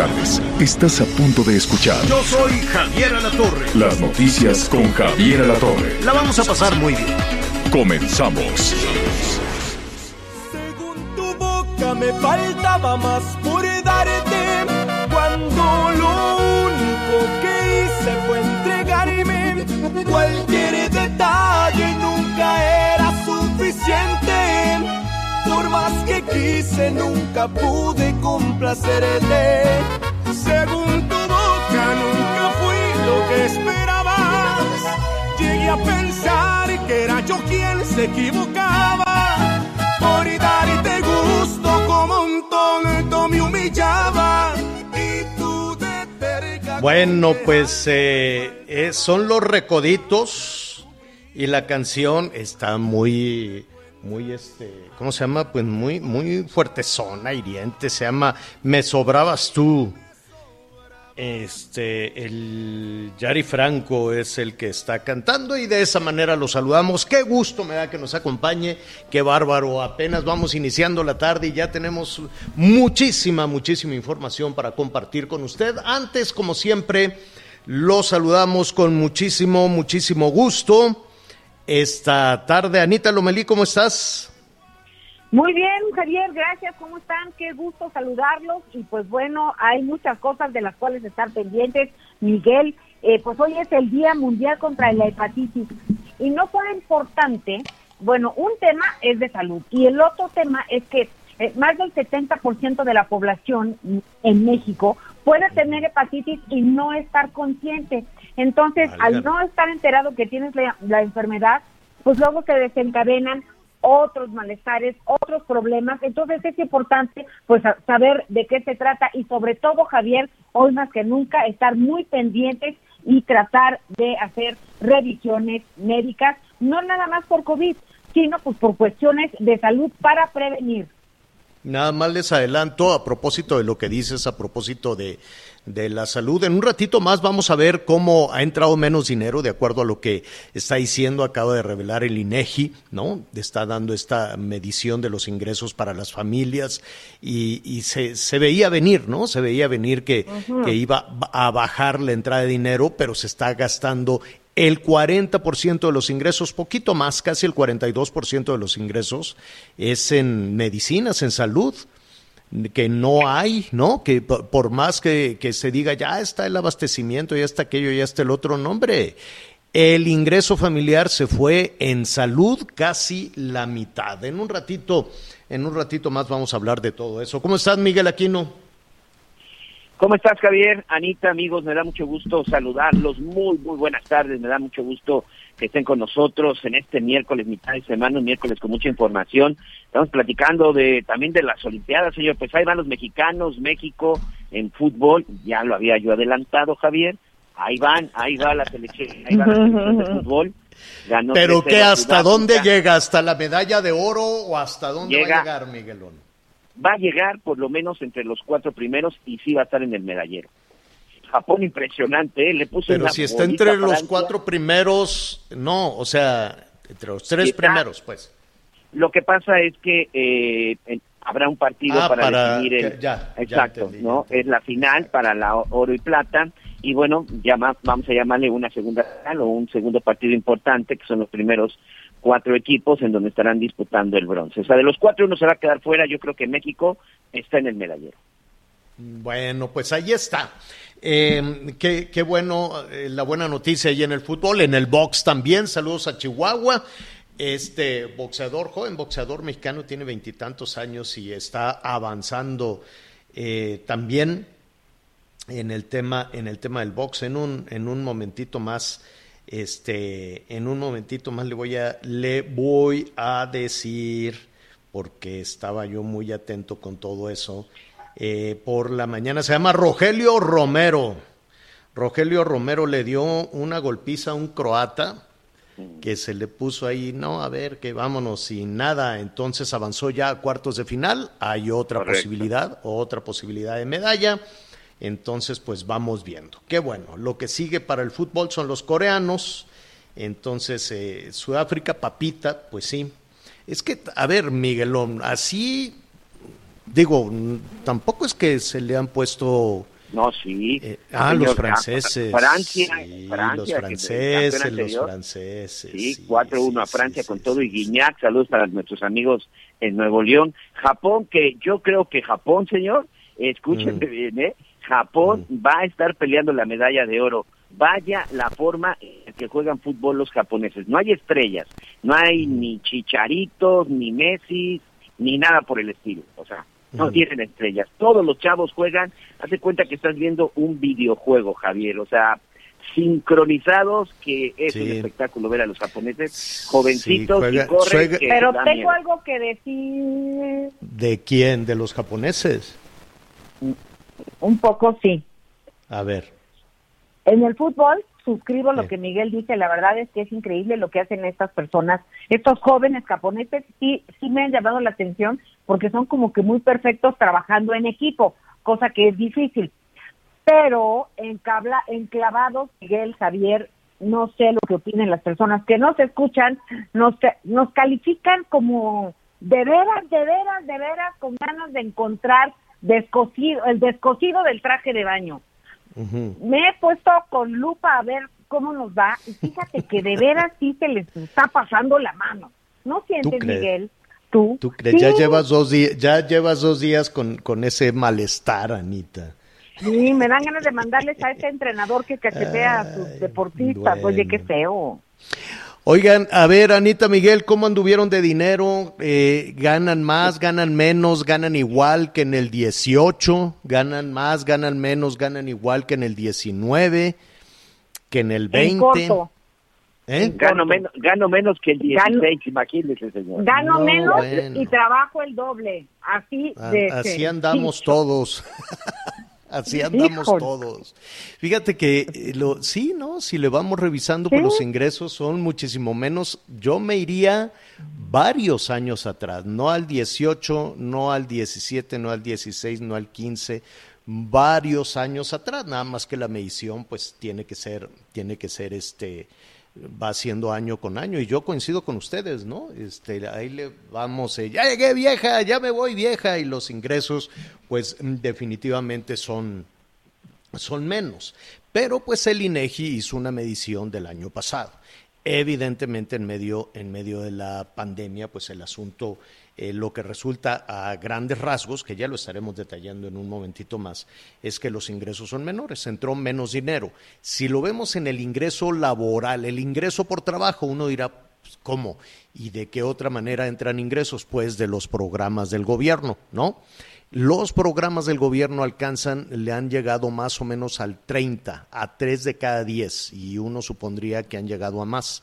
Tardes. Estás a punto de escuchar Yo soy Javier Alatorre. las noticias con Javier Alatorre. La vamos a pasar muy bien. Comenzamos. Según tu boca me faltaba más por darte cuando lo único que hice fue entregarme. Cualquier detalle nunca era suficiente. Quise nunca pude complacerte. Según tu boca nunca fui lo que esperabas. Llegué a pensar que era yo quien se equivocaba por darte gusto como un tonto me humillaba y tú de terca Bueno, pues eh, eh, son los recoditos y la canción está muy, muy, este, ¿cómo se llama? Pues muy, muy fuertezona, hiriente. Se llama Me sobrabas tú. Este, el Yari Franco es el que está cantando y de esa manera lo saludamos. Qué gusto me da que nos acompañe, qué bárbaro. Apenas vamos iniciando la tarde y ya tenemos muchísima, muchísima información para compartir con usted. Antes, como siempre, lo saludamos con muchísimo, muchísimo gusto. Esta tarde, Anita Lomelí, ¿cómo estás? Muy bien, Javier, gracias. ¿Cómo están? Qué gusto saludarlos. Y pues bueno, hay muchas cosas de las cuales estar pendientes. Miguel, eh, pues hoy es el Día Mundial contra la Hepatitis. Y no fue importante, bueno, un tema es de salud y el otro tema es que eh, más del 70% de la población en México puede tener hepatitis y no estar consciente. Entonces, al no estar enterado que tienes la, la enfermedad, pues luego se desencadenan otros malestares, otros problemas. Entonces es importante pues saber de qué se trata y sobre todo, Javier, hoy más que nunca estar muy pendientes y tratar de hacer revisiones médicas, no nada más por COVID, sino pues por cuestiones de salud para prevenir. Nada más les adelanto a propósito de lo que dices, a propósito de, de la salud. En un ratito más vamos a ver cómo ha entrado menos dinero, de acuerdo a lo que está diciendo, acaba de revelar el INEGI, ¿no? Está dando esta medición de los ingresos para las familias y, y se, se veía venir, ¿no? Se veía venir que, que iba a bajar la entrada de dinero, pero se está gastando el 40% de los ingresos, poquito más, casi el 42% de los ingresos es en medicinas, en salud, que no hay, ¿no? Que por más que, que se diga, ya está el abastecimiento, ya está aquello, ya está el otro, no, hombre. El ingreso familiar se fue en salud casi la mitad. En un ratito, en un ratito más vamos a hablar de todo eso. ¿Cómo estás, Miguel Aquino? ¿Cómo estás, Javier? Anita, amigos, me da mucho gusto saludarlos. Muy, muy buenas tardes. Me da mucho gusto que estén con nosotros en este miércoles, mitad de semana, un miércoles con mucha información. Estamos platicando de también de las Olimpiadas, señor. Pues ahí van los mexicanos, México en fútbol. Ya lo había yo adelantado, Javier. Ahí van, ahí va la selección, ahí va la selección de fútbol. Ganó Pero 3-0 que hasta dónde llega, hasta la medalla de oro o hasta dónde va a Llega- llegar, Miguelón. Va a llegar por lo menos entre los cuatro primeros y sí va a estar en el medallero. Japón impresionante, ¿eh? le puso Pero una si está entre los cuatro primeros, no, o sea, entre los tres está. primeros, pues. Lo que pasa es que eh, en- habrá un partido Ah, para, para- definir el... ya, ya Exacto, entendí, ¿no? ya entendí. Es la final para la oro y plata y bueno, llama, vamos a llamarle una segunda final o un segundo partido importante que son los primeros cuatro equipos en donde estarán disputando el bronce. O sea, de los cuatro uno se va a quedar fuera, yo creo que México está en el medallero. Bueno, pues ahí está. Qué, qué bueno, eh, la buena noticia ahí en el fútbol, en el box también. Saludos a Chihuahua. Este boxeador, joven boxeador mexicano, tiene veintitantos años y está avanzando eh, también en el tema, en el tema del box. En un, en un momentito más, este, en un momentito más le voy a, le voy a decir porque estaba yo muy atento con todo eso. Eh, por la mañana se llama Rogelio Romero. Rogelio Romero le dio una golpiza a un croata que se le puso ahí, no, a ver, que vámonos sin nada, entonces avanzó ya a cuartos de final, hay otra posibilidad, otra posibilidad de medalla, entonces pues vamos viendo. Qué bueno, lo que sigue para el fútbol son los coreanos, entonces eh, Sudáfrica, papita, pues sí. Es que, a ver, Miguelón, así, digo, tampoco es que se le han puesto no, sí. Eh, ah, los franceses. Francia, Francia los franceses, los franceses. Sí, 4-1 a Francia con todo y Guiñac. Saludos para nuestros amigos en Nuevo León. Japón, que yo creo que Japón, señor, escúchenme mm. bien, ¿eh? Japón mm. va a estar peleando la medalla de oro. Vaya la forma en que juegan fútbol los japoneses. No hay estrellas, no hay mm. ni chicharitos, ni Messi, ni nada por el estilo. O sea, no tienen estrellas. Todos los chavos juegan, hace cuenta que estás viendo un videojuego, Javier, o sea, sincronizados, que es un espectáculo ver a los japoneses jovencitos y corren. Pero tengo algo que decir. ¿De quién? ¿De los japoneses? Un poco sí. A ver. En el fútbol, suscribo lo que Miguel dice, la verdad es que es increíble lo que hacen estas personas, estos jóvenes japoneses, sí, sí me han llamado la atención porque son como que muy perfectos trabajando en equipo, cosa que es difícil. Pero en cabla, enclavados, Miguel, Javier, no sé lo que opinen las personas que no se escuchan, nos, nos califican como de veras, de veras, de veras, con ganas de encontrar descosido, el descosido del traje de baño. Me he puesto con lupa a ver cómo nos va y fíjate que de veras sí se les está pasando la mano. ¿No sientes, Miguel? ¿Tú? crees? Ya llevas dos días, ya llevas dos días con, con ese malestar, Anita. Sí, me dan ganas de mandarles a ese entrenador que cachetea a sus deportistas. Oye, qué feo. Oigan, a ver, Anita Miguel, ¿cómo anduvieron de dinero? Eh, ¿Ganan más, ganan menos, ganan igual que en el 18? ¿Ganan más, ganan menos, ganan igual que en el 19? ¿Que en el 20? ¿Eh? Gano, menos, gano menos que el 16, imagínese, señor. Gano menos y trabajo el doble. Así, ah, así andamos todos. Así andamos todos. Fíjate que eh, lo, sí, ¿no? Si le vamos revisando, pues los ingresos son muchísimo menos. Yo me iría varios años atrás, no al 18, no al 17, no al 16, no al 15, varios años atrás. Nada más que la medición, pues tiene que ser, tiene que ser este va haciendo año con año y yo coincido con ustedes, ¿no? Este, ahí le vamos, eh, ya llegué vieja, ya me voy vieja y los ingresos pues definitivamente son son menos. Pero pues el INEGI hizo una medición del año pasado. Evidentemente en medio en medio de la pandemia pues el asunto eh, lo que resulta a grandes rasgos, que ya lo estaremos detallando en un momentito más, es que los ingresos son menores, entró menos dinero. Si lo vemos en el ingreso laboral, el ingreso por trabajo, uno dirá, pues, ¿cómo? ¿Y de qué otra manera entran ingresos? Pues de los programas del gobierno, ¿no? Los programas del gobierno alcanzan, le han llegado más o menos al 30, a 3 de cada 10, y uno supondría que han llegado a más.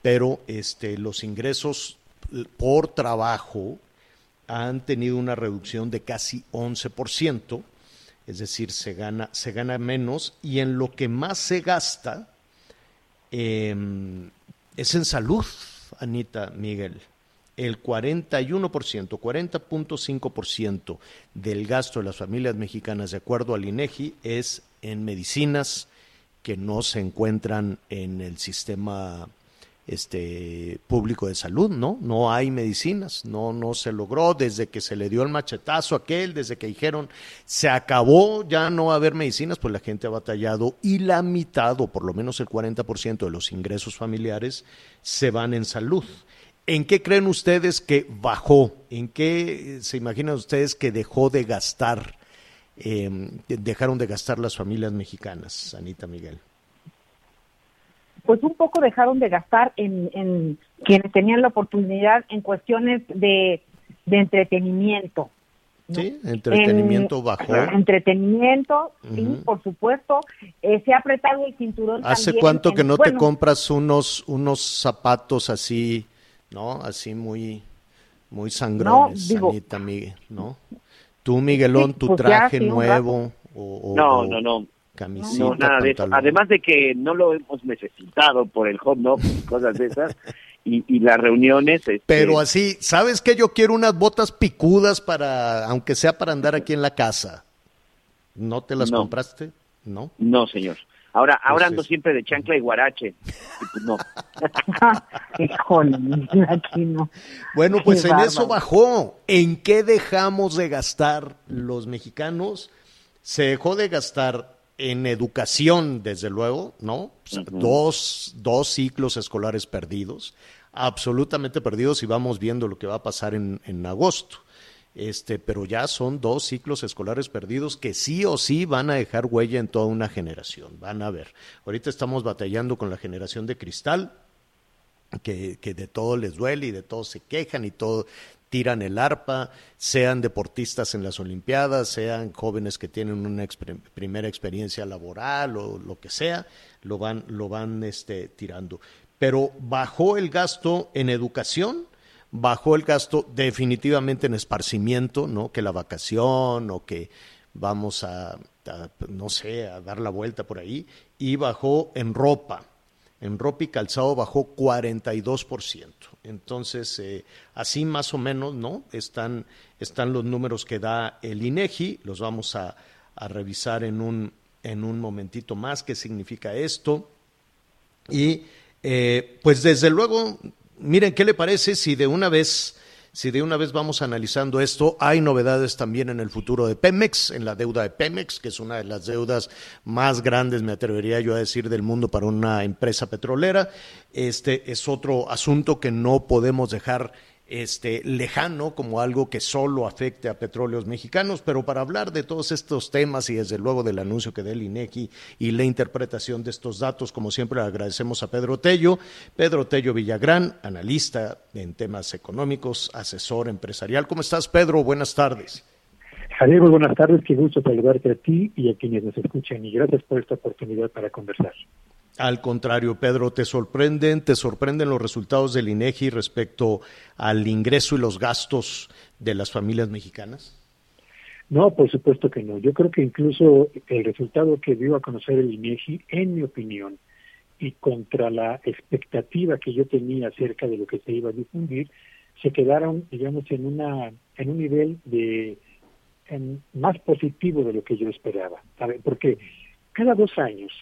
Pero este, los ingresos por trabajo han tenido una reducción de casi 11%, es decir, se gana, se gana menos y en lo que más se gasta em, es en salud, Anita Miguel. El 41%, 40.5% del gasto de las familias mexicanas, de acuerdo al INEGI, es en medicinas que no se encuentran en el sistema este público de salud, ¿no? No hay medicinas, no no se logró desde que se le dio el machetazo aquel, desde que dijeron se acabó, ya no haber medicinas, pues la gente ha batallado y la mitad o por lo menos el 40% de los ingresos familiares se van en salud. ¿En qué creen ustedes que bajó? ¿En qué se imaginan ustedes que dejó de gastar, eh, dejaron de gastar las familias mexicanas, Anita Miguel? Pues un poco dejaron de gastar en, quienes tenían la oportunidad en cuestiones de, entretenimiento. Sí, entretenimiento bajo. Entretenimiento, sí, por supuesto. Eh, se ha apretado el cinturón. ¿Hace cuánto que no te compras unos, unos zapatos así, ¿no? Así muy, Muy sangrones, Anita, Miguel, ¿no? Tú, Miguelón, tu pues traje nuevo o, No, no, no. Camisita, no, nada de eso. Además de que no lo hemos necesitado por el home office y cosas de esas. y, las reuniones. Este, Pero así, ¿sabes que Yo quiero unas botas picudas para, aunque sea para andar aquí en la casa. ¿No te las compraste? No. No, señor. Ahora, pues ahora ando siempre de chancla y guarache. pues no. aquí no. Bueno, pues en eso bajó. ¿En qué dejamos de gastar los mexicanos? Se dejó de gastar en educación, desde luego, ¿no? dos, dos ciclos escolares perdidos absolutamente perdidos y vamos viendo lo que va a pasar en, en agosto. Este, pero ya son dos ciclos escolares perdidos que sí o sí van a dejar huella en toda una generación. Van a ver. Ahorita estamos batallando con la generación de cristal, que, que de todo les duele y de todo se quejan y todo tiran el arpa, sean deportistas en las Olimpiadas, sean jóvenes que tienen una primera experiencia laboral o lo que sea, lo van, lo van este, tirando pero bajó el gasto en educación, bajó el gasto definitivamente en esparcimiento, ¿no? Que la vacación o que vamos a, no sé, a dar la vuelta por ahí, y bajó en ropa. En ropa y calzado bajó 42%. Entonces, eh, así más o menos, ¿no? Están, están los números que da el INEGI, los vamos a, a revisar en un, en un momentito más, qué significa esto. Y eh, pues desde luego, miren, ¿qué le parece si de una vez... Si de una vez vamos analizando esto, hay novedades también en el futuro de Pemex, en la deuda de Pemex, que es una de las deudas más grandes, me atrevería yo a decir, del mundo para una empresa petrolera. Este es otro asunto que no podemos dejar este, lejano como algo que solo afecte a petróleos mexicanos, pero para hablar de todos estos temas y desde luego del anuncio que dé el INEGI y la interpretación de estos datos, como siempre agradecemos a Pedro Tello, Pedro Tello Villagrán, analista en temas económicos, asesor empresarial. ¿Cómo estás, Pedro? Buenas tardes. Javier, muy buenas tardes, qué gusto saludarte a ti y a quienes nos escuchan y gracias por esta oportunidad para conversar. Al contrario, Pedro, ¿te sorprenden, te sorprenden los resultados del INEGI respecto al ingreso y los gastos de las familias mexicanas? No, por supuesto que no. Yo creo que incluso el resultado que dio a conocer el INEGI, en mi opinión, y contra la expectativa que yo tenía acerca de lo que se iba a difundir, se quedaron, digamos, en una en un nivel de más positivo de lo que yo esperaba. Porque cada dos años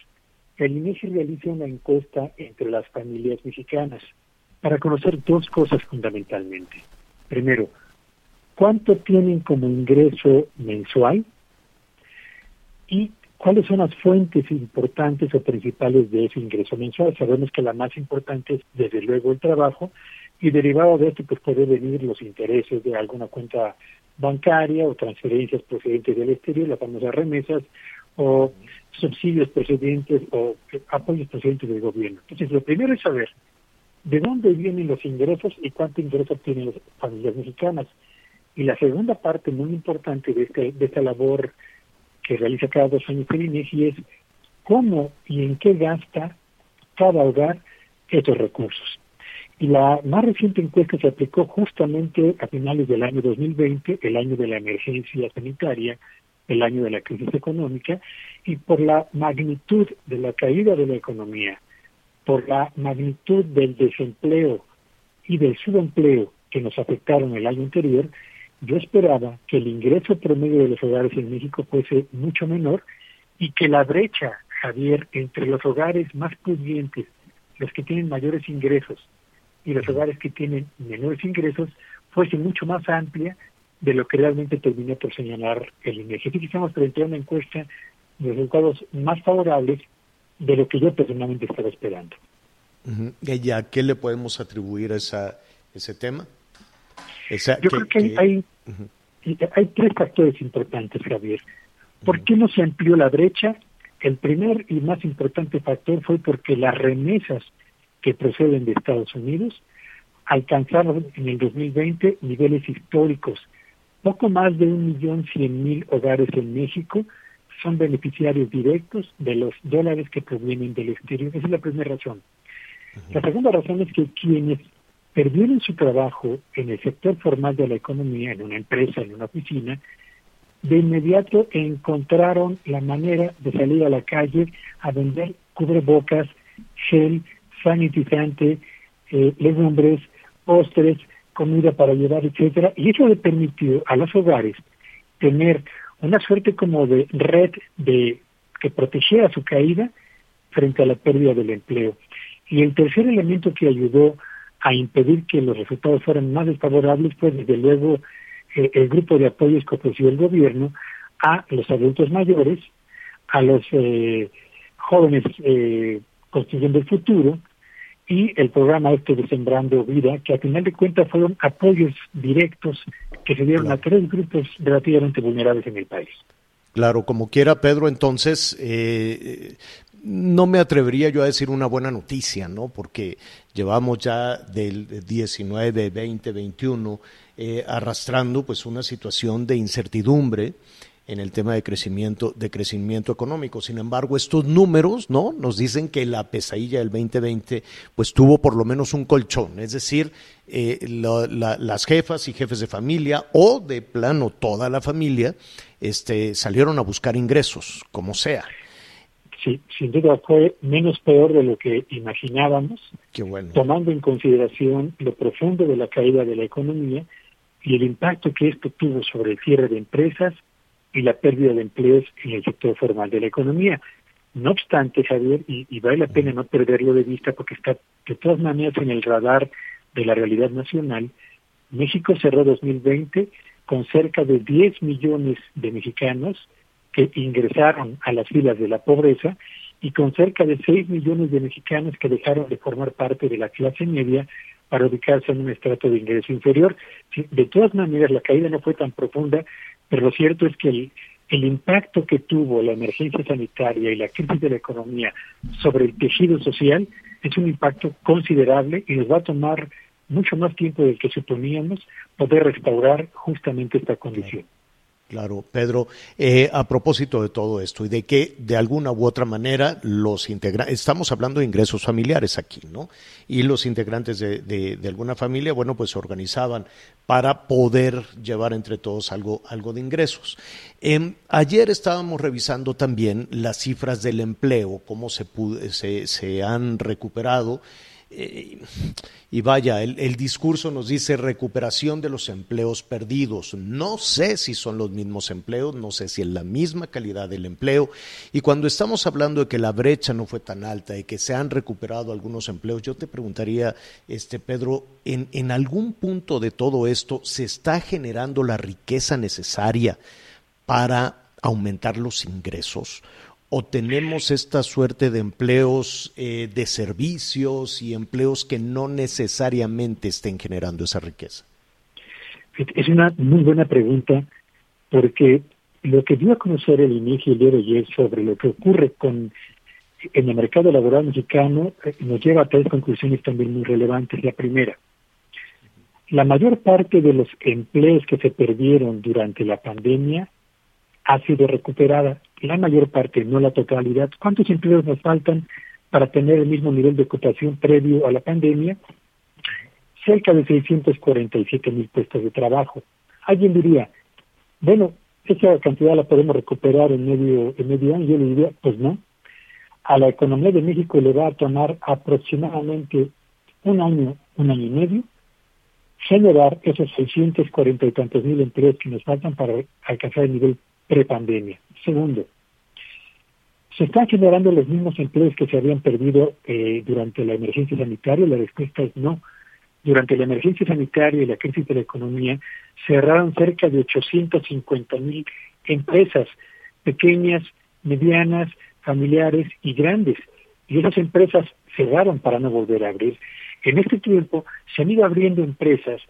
el INEGI realiza una encuesta entre las familias mexicanas para conocer dos cosas fundamentalmente. Primero, ¿cuánto tienen como ingreso mensual? Y cuáles son las fuentes importantes o principales de ese ingreso mensual. Sabemos que la más importante es desde luego el trabajo y derivado de esto pues puede venir los intereses de alguna cuenta bancaria o transferencias procedentes del exterior, las famosas remesas o subsidios procedentes o apoyos procedentes del gobierno. Entonces, lo primero es saber de dónde vienen los ingresos y cuánto ingresos tienen las familias mexicanas. Y la segunda parte muy importante de, este, de esta labor que realiza cada dos años el INEGI es cómo y en qué gasta cada hogar estos recursos. Y la más reciente encuesta se aplicó justamente a finales del año 2020, el año de la emergencia sanitaria, el año de la crisis económica, y por la magnitud de la caída de la economía, por la magnitud del desempleo y del subempleo que nos afectaron el año anterior, yo esperaba que el ingreso promedio de los hogares en México fuese mucho menor y que la brecha, Javier, entre los hogares más pudientes, los que tienen mayores ingresos, y los hogares que tienen menores ingresos, fuese mucho más amplia de lo que realmente terminó por señalar el INEGI. Así que estamos frente a una encuesta de resultados más favorables de lo que yo personalmente estaba esperando. ¿Y a qué le podemos atribuir esa, ese tema? yo creo que, Hay, hay tres factores importantes, Javier. ¿Por qué no se amplió la brecha? El primer y más importante factor fue porque las remesas que proceden de Estados Unidos alcanzaron en el 2020 niveles históricos poco más de un millón cien mil hogares en México son beneficiarios directos de los dólares que provienen del exterior. Esa es la primera razón. La segunda razón es que quienes perdieron su trabajo en el sector formal de la economía, en una empresa, en una oficina, de inmediato encontraron la manera de salir a la calle a vender cubrebocas, gel, sanitizante, eh, legumbres, postres, comida para llevar, etcétera, y eso le permitió a los hogares tener una suerte como de red de que protegiera su caída frente a la pérdida del empleo. Y el tercer elemento que ayudó a impedir que los resultados fueran más desfavorables fue desde luego eh, el grupo de apoyos que ofreció el gobierno a los adultos mayores, a los eh, jóvenes eh, construyendo el futuro y el programa este de Sembrando Vida, que a final de cuentas fueron apoyos directos que se dieron a tres grupos relativamente vulnerables en el país. Claro, como quiera, Pedro, entonces eh, no me atrevería yo a decir una buena noticia, ¿no? Porque llevamos ya del 19, 20, 21 arrastrando pues una situación de incertidumbre en el tema de crecimiento, de crecimiento económico. Sin embargo, estos números, ¿no? Nos dicen que la pesadilla del 2020, pues tuvo por lo menos un colchón, es decir, eh, las jefas y jefes de familia o de plano toda la familia, este, salieron a buscar ingresos, como sea. Sí, sin duda fue menos peor de lo que imaginábamos, Qué bueno. tomando en consideración lo profundo de la caída de la economía y el impacto que esto tuvo sobre el cierre de empresas, y la pérdida de empleos en el sector formal de la economía. No obstante, Javier, y, vale la pena no perderlo de vista porque está de todas maneras en el radar de la realidad nacional, México cerró 2020 con cerca de 10 millones de mexicanos que ingresaron a las filas de la pobreza y con cerca de 6 millones de mexicanos que dejaron de formar parte de la clase media para ubicarse en un estrato de ingreso inferior. De todas maneras, la caída no fue tan profunda pero lo cierto es que el, el impacto que tuvo la emergencia sanitaria y la crisis de la economía sobre el tejido social es un impacto considerable y nos va a tomar mucho más tiempo del que suponíamos poder restaurar justamente esta condición. Claro, Pedro, eh, a propósito de todo esto y de que de alguna u otra manera los integrantes, estamos hablando de ingresos familiares aquí, ¿no? Y los integrantes de, de, alguna familia, bueno, pues se organizaban para poder llevar entre todos algo, algo de ingresos. Em, ayer estábamos revisando también las cifras del empleo, cómo se, se, se han recuperado eh, y vaya, el, discurso nos dice recuperación de los empleos perdidos. No sé si son los mismos empleos, no sé si es la misma calidad del empleo. Y cuando estamos hablando de que la brecha no fue tan alta y que se han recuperado algunos empleos, yo te preguntaría, este Pedro, ¿en, en algún punto de todo esto se está generando la riqueza necesaria para aumentar los ingresos? O tenemos esta suerte de empleos eh, de servicios y empleos que no necesariamente estén generando esa riqueza? Es una muy buena pregunta porque lo que dio a conocer el INEGI el día de ayer sobre lo que ocurre con en el mercado laboral mexicano eh, nos lleva a tres conclusiones también muy relevantes. La primera, la mayor parte de los empleos que se perdieron durante la pandemia ha sido recuperada, la mayor parte, no la totalidad. ¿Cuántos empleos nos faltan para tener el mismo nivel de ocupación previo a la pandemia? Cerca de 647 mil puestos de trabajo. Alguien diría, bueno, esa cantidad la podemos recuperar en medio, en medio año. Yo le diría, pues no. A la economía de México le va a tomar aproximadamente un año, un año y medio, generar esos 640 y tantos mil empleos que nos faltan para alcanzar el nivel prepandemia. Segundo, ¿se están generando los mismos empleos que se habían perdido eh, durante la emergencia sanitaria? La respuesta es no. Durante la emergencia sanitaria y la crisis de la economía, cerraron cerca de 850 mil empresas, pequeñas, medianas, familiares y grandes. Y esas empresas cerraron para no volver a abrir. En este tiempo se han ido abriendo empresas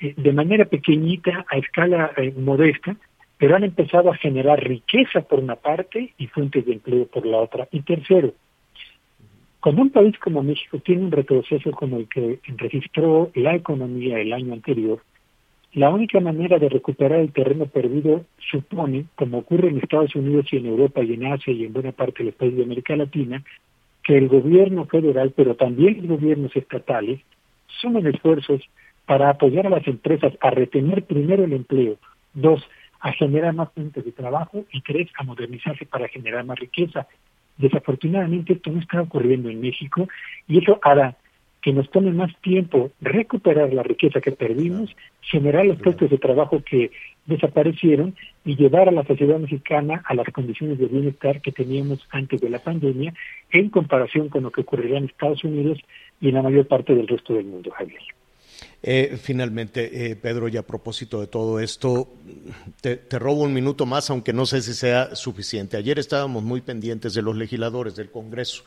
eh, de manera pequeñita, a escala eh, modesta, pero han empezado a generar riqueza por una parte y fuentes de empleo por la otra. Y tercero, cuando un país como México tiene un retroceso como el que registró la economía el año anterior, la única manera de recuperar el terreno perdido supone, como ocurre en Estados Unidos y en Europa y en Asia y en buena parte de los países de América Latina, que el gobierno federal, pero también los gobiernos estatales, sumen esfuerzos para apoyar a las empresas a retener primero el empleo, dos, a generar más fuentes de trabajo y tres, a modernizarse para generar más riqueza. Desafortunadamente esto no está ocurriendo en México y eso hará que nos tome más tiempo recuperar la riqueza que perdimos, generar los puestos de trabajo que desaparecieron y llevar a la sociedad mexicana a las condiciones de bienestar que teníamos antes de la pandemia en comparación con lo que ocurriría en Estados Unidos y en la mayor parte del resto del mundo, Javier. Eh, finalmente, eh, Pedro, y a propósito de todo esto, te, robo un minuto más, aunque no sé si sea suficiente. Ayer estábamos muy pendientes de los legisladores del Congreso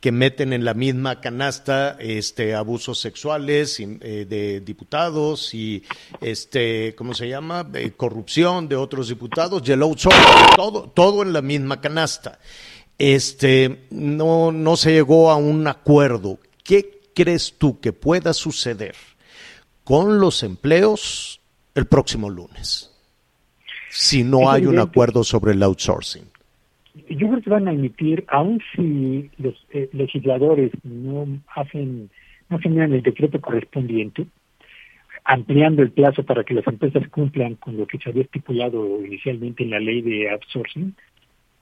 que meten en la misma canasta este, abusos sexuales eh, de diputados y, este, ¿cómo se llama? corrupción de otros diputados y el todo, todo en la misma canasta. Este, no, no se llegó a un acuerdo. ¿Qué crees tú que pueda suceder? Con los empleos el próximo lunes, si no hay un acuerdo sobre el outsourcing. Yo creo que van a emitir, aun si los eh, legisladores no hacen, no generan el decreto correspondiente, ampliando el plazo para que las empresas cumplan con lo que se había estipulado inicialmente en la ley de outsourcing,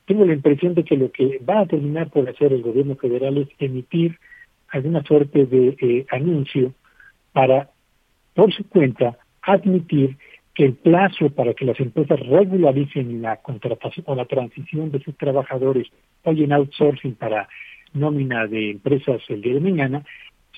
tengo la impresión de que lo que va a terminar por hacer el gobierno federal es emitir alguna suerte de eh, anuncio para por su cuenta admitir que el plazo para que las empresas regularicen la contratación o la transición de sus trabajadores hoy en outsourcing para nómina de empresas el día de mañana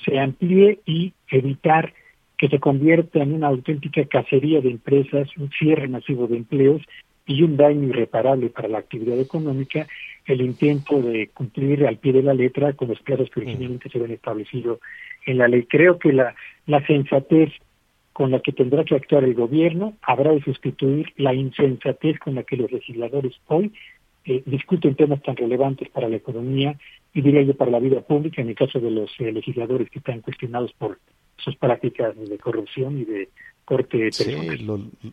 se amplíe y evitar que se convierta en una auténtica cacería de empresas, un cierre masivo de empleos y un daño irreparable para la actividad económica el intento de cumplir al pie de la letra con los plazos que originalmente se habían establecido en la ley. Creo que la, la sensatez con la que tendrá que actuar el gobierno, habrá de sustituir la insensatez con la que los legisladores hoy eh, discuten temas tan relevantes para la economía y diría yo para la vida pública, en el caso de los eh, legisladores que están cuestionados por sus prácticas de corrupción y de Sí,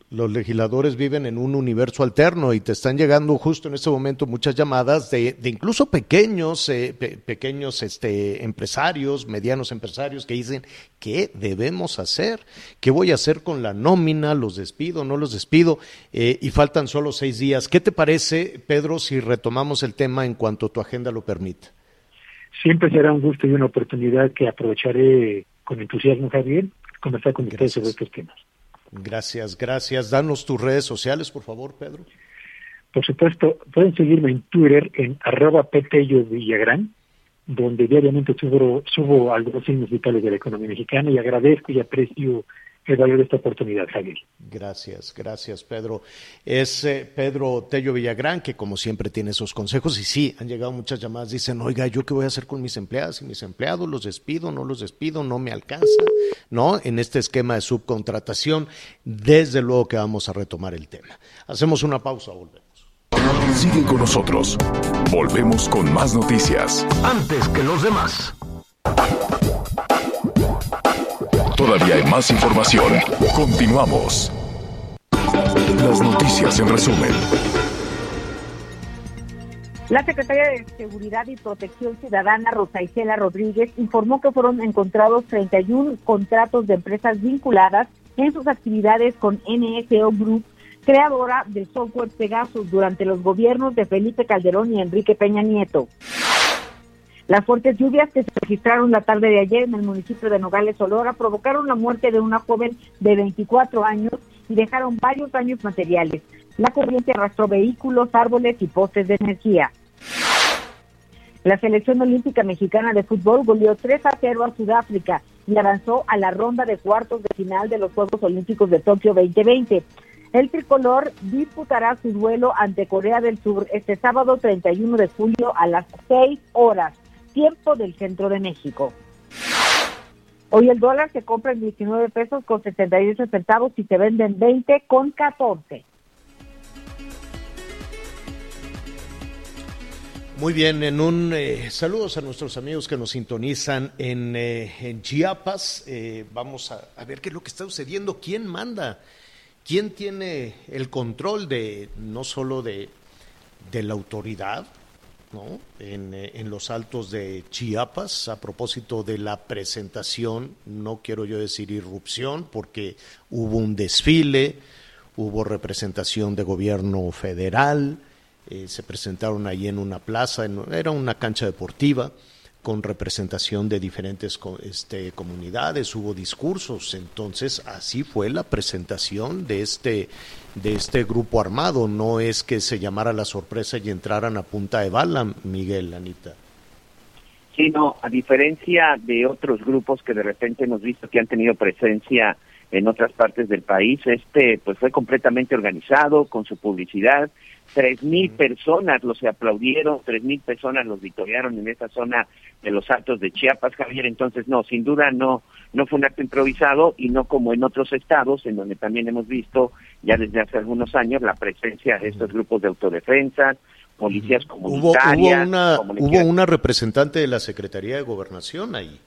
los, legisladores viven en un universo alterno y te están llegando justo en este momento muchas llamadas de, incluso pequeños, eh, pequeños este, empresarios, medianos empresarios que dicen, ¿qué debemos hacer? ¿Qué voy a hacer con la nómina? ¿Los despido? ¿No los despido? Eh, y faltan solo seis días. ¿Qué te parece, Pedro, si retomamos el tema en cuanto tu agenda lo permita? Siempre será un gusto y una oportunidad que aprovecharé con entusiasmo, Javier, conversar con ustedes sobre estos temas. Gracias, gracias. Danos tus redes sociales, por favor, Pedro. Por supuesto, pueden seguirme en Twitter en arroba Petello Villagrán, donde diariamente subo, subo algunos signos vitales de la economía mexicana y agradezco y aprecio el valor de esta oportunidad, Javier. Gracias, gracias, Pedro. Es eh, Pedro Tello Villagrán, que como siempre tiene esos consejos, y sí, han llegado muchas llamadas, dicen, oiga, ¿yo qué voy a hacer con mis empleados? Y mis empleados los despido, no los despido, no me alcanza, ¿no? En este esquema de subcontratación, desde luego que vamos a retomar el tema. Hacemos una pausa, volvemos. Siguen con nosotros. Volvemos con más noticias. Antes que los demás. Todavía hay más información. Continuamos. Las noticias en resumen. La secretaria de Seguridad y Protección Ciudadana, Rosa Isela Rodríguez, informó que fueron encontrados 31 contratos de empresas vinculadas en sus actividades con NSO Group, creadora del software Pegasus durante los gobiernos de Felipe Calderón y Enrique Peña Nieto. Las fuertes lluvias que se registraron la tarde de ayer en el municipio de Nogales, Olora, provocaron la muerte de una joven de 24 años y dejaron varios daños materiales. La corriente arrastró vehículos, árboles y postes de energía. La selección olímpica mexicana de fútbol goleó 3 a 0 a Sudáfrica y avanzó a la ronda de cuartos de final de los Juegos Olímpicos de Tokio 2020. El tricolor disputará su duelo ante Corea del Sur este sábado 31 de julio a las 6 horas tiempo del centro de México. Hoy el dólar se compra en 19 pesos con 78 centavos y se vende en 20 con 14. Muy bien, en un eh, saludos a nuestros amigos que nos sintonizan en, eh, Chiapas. Eh, vamos a, a, ver qué es lo que está sucediendo, quién manda, quién tiene el control de no solo de, de la autoridad, ¿no? En, eh, en, los altos de Chiapas a propósito de la presentación, no quiero yo decir irrupción, porque hubo un desfile, hubo representación de gobierno federal, eh, se presentaron ahí en una plaza, era una cancha deportiva con representación de diferentes este, comunidades, hubo discursos, entonces así fue la presentación de este, de este grupo armado, no es que se llamara la sorpresa y entraran a punta de bala, Miguel, Anita. Sí, no, a diferencia de otros grupos que de repente hemos visto que han tenido presencia en otras partes del país, este pues fue completamente organizado con su publicidad. Tres mil personas los aplaudieron, tres mil personas los victoriaron en esa zona de los Altos de Chiapas, Javier. Entonces, no, sin duda no, no fue un acto improvisado y no como en otros estados, en donde también hemos visto ya desde hace algunos años la presencia de estos grupos de autodefensa, policías comunitarias. Hubo, una, hubo una representante de la Secretaría de Gobernación ahí.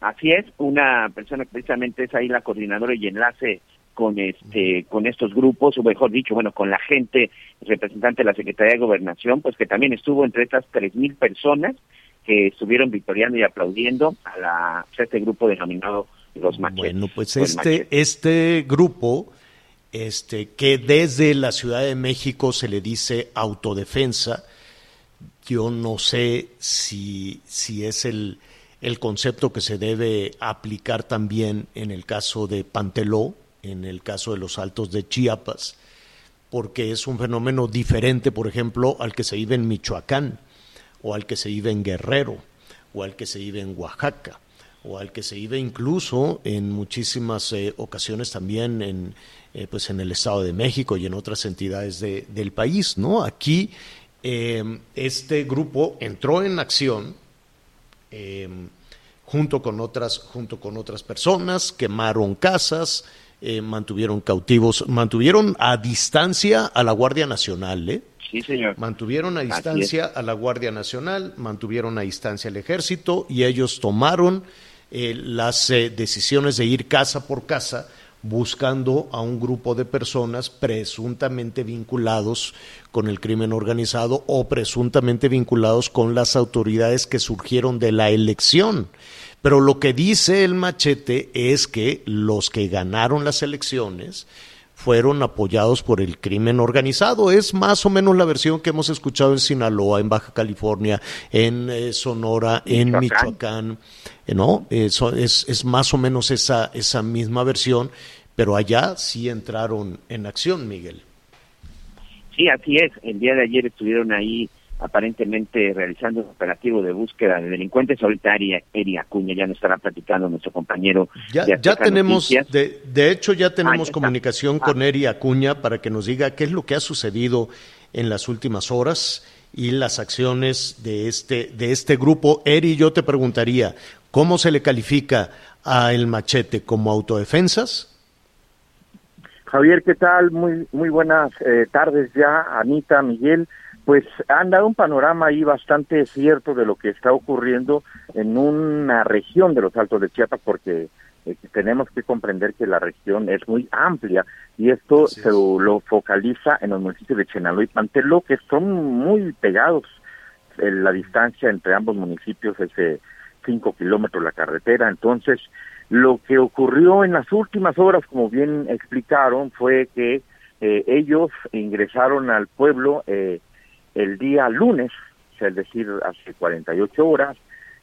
Así es, una persona que precisamente es ahí la coordinadora y enlace con este con estos grupos o mejor dicho bueno con la gente representante de la Secretaría de Gobernación pues que también estuvo entre estas tres mil personas que estuvieron victoriando y aplaudiendo a la este grupo denominado los machetes. Bueno pues este este grupo este que desde la Ciudad de México se le dice autodefensa yo no sé si si es el el concepto que se debe aplicar también en el caso de Panteló, en el caso de los altos de Chiapas, porque es un fenómeno diferente, por ejemplo, al que se vive en Michoacán, o al que se vive en Guerrero, o al que se vive en Oaxaca, o al que se vive incluso en muchísimas eh, ocasiones también en, eh, pues en el Estado de México y en otras entidades del país. ¿no? Aquí eh, este grupo entró en acción junto, con otras, junto con otras personas, quemaron casas, eh, mantuvieron cautivos, mantuvieron a distancia a la Guardia Nacional, ¿eh? Sí, señor. Mantuvieron a distancia a la Guardia Nacional, mantuvieron a distancia al Ejército y ellos tomaron eh, las eh, decisiones de ir casa por casa buscando a un grupo de personas presuntamente vinculados con el crimen organizado o presuntamente vinculados con las autoridades que surgieron de la elección. Pero lo que dice el machete es que los que ganaron las elecciones fueron apoyados por el crimen organizado. Es más o menos la versión que hemos escuchado en Sinaloa, en Baja California, en eh, Sonora, en Michoacán. Eh, ¿no? Eso es, es más o menos esa, esa misma versión, pero allá sí entraron en acción, Miguel. Sí, así es. El día de ayer estuvieron ahí aparentemente realizando un operativo de búsqueda de delincuentes. Ahorita Eri Acuña ya nos estará platicando nuestro compañero. Ya, ya tenemos, de, de, hecho ya tenemos ah, comunicación ah. con Eri Acuña para que nos diga qué es lo que ha sucedido en las últimas horas y las acciones de este, de este grupo. Eri, yo te preguntaría, ¿cómo se le califica a el machete como autodefensas? Javier, ¿qué tal? Muy, muy buenas eh, tardes ya, Anita, Miguel pues han dado un panorama ahí bastante cierto de lo que está ocurriendo en una región de los Altos de Chiapas, porque eh, tenemos que comprender que la región es muy amplia y esto se lo, focaliza en los municipios de Chenaló y Panteló, que son muy pegados. En la distancia entre ambos municipios es de cinco kilómetros la carretera, entonces lo que ocurrió en las últimas horas, como bien explicaron, fue que eh, ellos ingresaron al pueblo eh, el día lunes, es decir, hace 48 horas,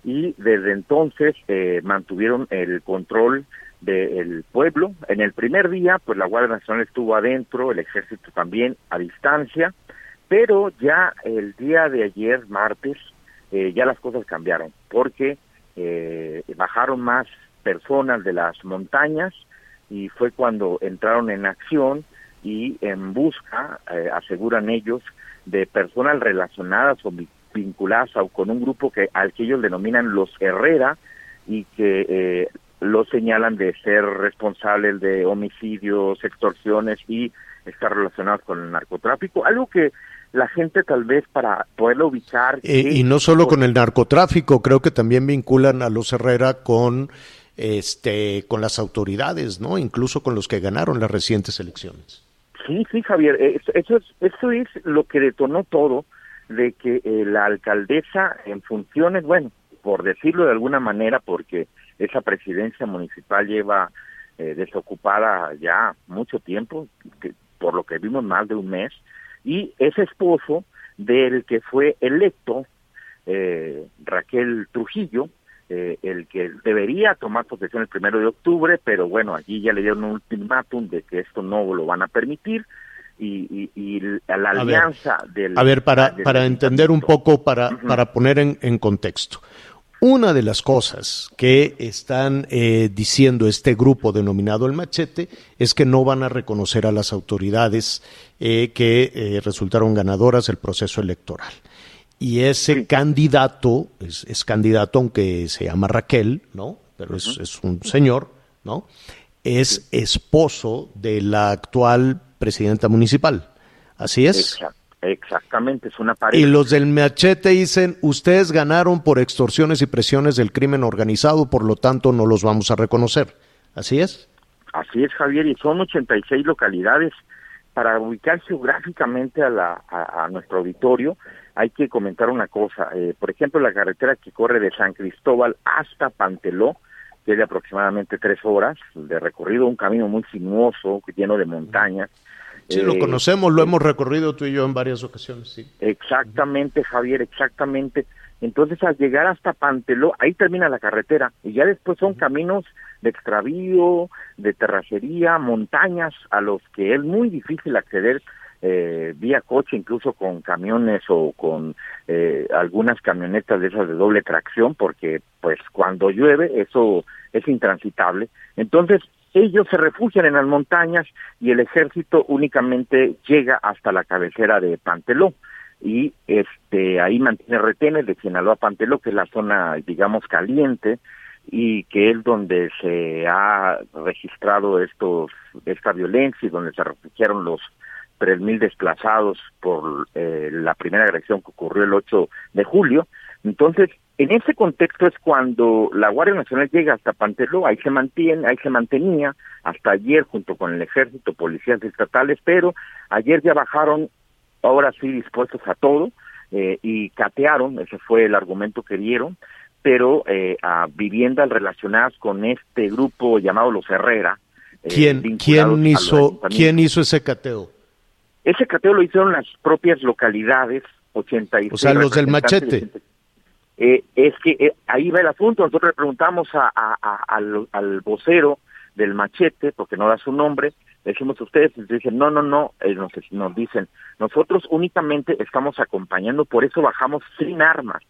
y desde entonces eh, mantuvieron el control del pueblo. En el primer día, pues la Guardia Nacional estuvo adentro, el ejército también a distancia, pero ya el día de ayer, martes, eh, ya las cosas cambiaron, porque eh, bajaron más personas de las montañas y fue cuando entraron en acción y en busca, aseguran ellos, de personas relacionadas o vinculadas con un grupo que al que ellos denominan los Herrera y que eh, lo señalan de ser responsables de homicidios, extorsiones y estar relacionados con el narcotráfico, algo que la gente tal vez para poderlo ubicar. y no solo con el narcotráfico, creo que también vinculan a los Herrera con este con las autoridades, ¿no? Incluso con los que ganaron las recientes elecciones. Sí, sí, Javier, eh, eso es, eso es lo que detonó todo de que eh, la alcaldesa en funciones, bueno, por decirlo de alguna manera, porque esa presidencia municipal lleva eh, desocupada ya mucho tiempo, que, por lo que vimos más de un mes, y es esposo del que fue electo eh, Raquel Trujillo, eh, el que debería tomar posesión el primero de octubre, pero bueno, allí ya le dieron un ultimátum de que esto no lo van a permitir y, y, la alianza del... A ver, para, para entender un poco, para, para poner en, en, contexto. Una de las cosas que están eh, diciendo este grupo denominado el machete es que no van a reconocer a las autoridades eh, que eh, resultaron ganadoras del proceso electoral. Y ese candidato, es, es, candidato aunque se llama Raquel, ¿no? Pero es, es un señor, ¿no? Es esposo de la actual presidenta municipal. ¿Así es? Exactamente, es una pareja. Y los del machete dicen, ustedes ganaron por extorsiones y presiones del crimen organizado, por lo tanto no los vamos a reconocer. ¿Así es? Así es, Javier, y son 86 localidades. Para ubicar geográficamente a, la, a, a nuestro auditorio, hay que comentar una cosa. Eh, por ejemplo, la carretera que corre de San Cristóbal hasta Panteló, que es de aproximadamente tres horas de recorrido, un camino muy sinuoso, lleno de montañas. Sí, lo conocemos, lo hemos recorrido tú y yo en varias ocasiones, sí. Exactamente, Javier, exactamente. Entonces, al llegar hasta Panteló, ahí termina la carretera, y ya después son caminos de extravío, de terracería, montañas, a los que es muy difícil acceder eh, vía coche, incluso con camiones o con eh, algunas camionetas de esas de doble tracción, porque pues cuando llueve eso es intransitable. Entonces ellos se refugian en las montañas y el ejército únicamente llega hasta la cabecera de Panteló y este ahí mantiene retenes de Sinaloa Panteló, que es la zona digamos caliente y que es donde se ha registrado estos esta violencia y donde se refugiaron los tres mil desplazados por eh, la primera agresión que ocurrió el 8 de julio. Entonces, en ese contexto es cuando la Guardia Nacional llega hasta Panteló, ahí se mantiene, ahí se mantenía hasta ayer junto con el ejército, policías estatales, pero ayer ya bajaron, ahora sí dispuestos a todo, eh, y catearon, ese fue el argumento que dieron, pero eh, a viviendas relacionadas con este grupo llamado Los Herrera. Eh, ¿Quién, ¿quién, hizo, ¿Quién hizo ese cateo? Ese cateo lo hicieron las propias localidades, 86. O sea, los del machete. Eh, es que eh, ahí va el asunto. Nosotros le preguntamos a, a, a, al, al, vocero del machete, porque no da su nombre, le decimos a ustedes, y dicen, no, no, no, eh, nos, nos dicen, nosotros únicamente estamos acompañando, por eso bajamos sin armas.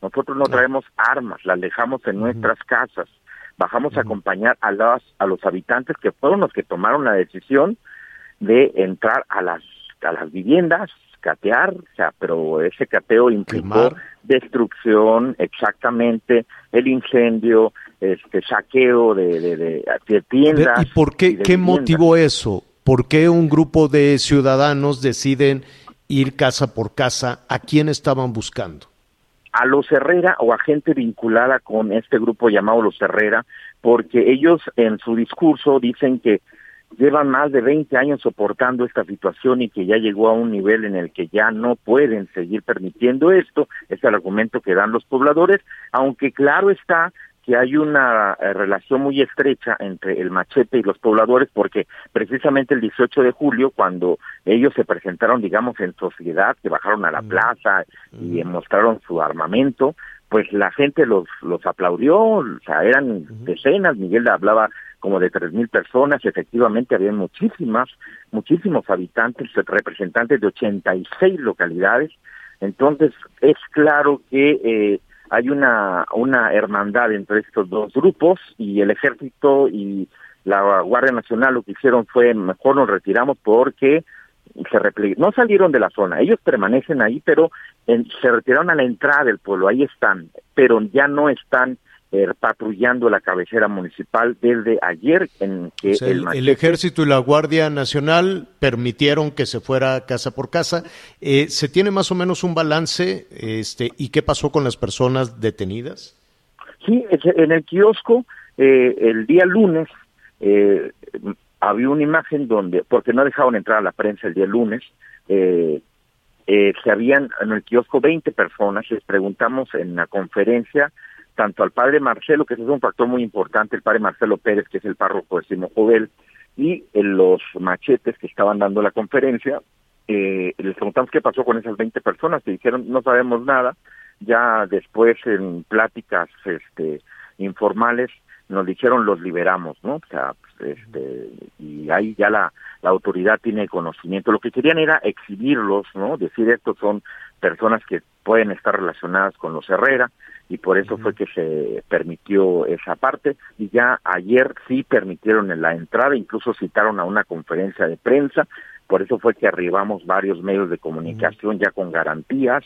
Nosotros no traemos armas, las dejamos en nuestras casas. Bajamos a acompañar a, las, a los habitantes que fueron los que tomaron la decisión de entrar a las a las viviendas, catear, o sea, pero ese cateo implicó destrucción, exactamente, el incendio, este saqueo de, de, de, tiendas. ¿Y por qué, qué motivó eso? ¿Por qué un grupo de ciudadanos deciden ir casa por casa? ¿A quién estaban buscando? A los Herrera o a gente vinculada con este grupo llamado Los Herrera, porque ellos en su discurso dicen que llevan más de 20 años soportando esta situación y que ya llegó a un nivel en el que ya no pueden seguir permitiendo esto, es el argumento que dan los pobladores, aunque claro está que hay una eh, relación muy estrecha entre el machete y los pobladores porque precisamente el 18 de julio cuando ellos se presentaron digamos en sociedad que bajaron a la plaza y mostraron su armamento pues la gente los los aplaudió o sea eran decenas Miguel hablaba como de tres mil personas, efectivamente había muchísimas, muchísimos habitantes, representantes de 86 localidades, entonces es claro que eh, hay una, una hermandad entre estos dos grupos y el ejército y la Guardia Nacional lo que hicieron fue mejor nos retiramos porque se no salieron de la zona, ellos permanecen ahí, pero se retiraron a la entrada del pueblo, ahí están, pero ya no están eh, patrullando la cabecera municipal desde ayer en que el, ejército y la guardia nacional permitieron que se fuera casa por casa. Eh, se tiene más o menos un balance este y qué pasó con las personas detenidas sí en el kiosco eh, el día lunes había una imagen donde porque no dejaron entrar a la prensa el día lunes eh, se habían en el kiosco 20 personas, les preguntamos en la conferencia tanto al padre Marcelo, que es un factor muy importante, el padre Marcelo Pérez, que es el párroco de Simo Jovel, y en los machetes que estaban dando la conferencia, eh, les preguntamos qué pasó con esas 20 personas, y dijeron no sabemos nada, ya después en pláticas este, informales nos dijeron los liberamos, ¿no? O sea, pues, este, y ahí ya la autoridad tiene conocimiento. Lo que querían era exhibirlos, ¿no? Decir estos son personas que pueden estar relacionadas con los Herrera y por eso fue que se permitió esa parte. Y ya ayer sí permitieron la entrada, incluso citaron a una conferencia de prensa, por eso fue que arribamos varios medios de comunicación ya con garantías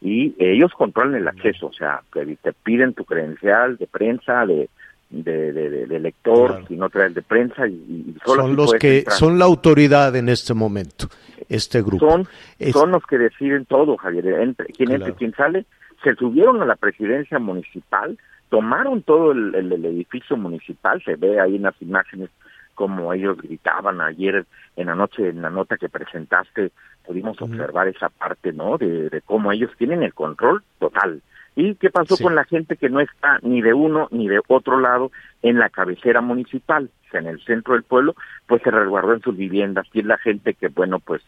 y ellos controlan el acceso, o sea, te piden tu credencial de prensa, de de, de, lector, y no traes de prensa y, son los que son la autoridad en este momento, este grupo. Son, son los que deciden todo, Javier. Entre, quien entre, quien sale, se subieron a la presidencia municipal, tomaron todo el, edificio municipal, se ve ahí en las imágenes como ellos gritaban ayer en la noche, en la nota que presentaste, pudimos observar esa parte, ¿no? De, de cómo ellos tienen el control total ¿Y qué pasó con la gente que no está ni de uno ni de otro lado en la cabecera municipal, o sea, en el centro del pueblo? Pues se resguardó en sus viviendas y es la gente que, bueno, pues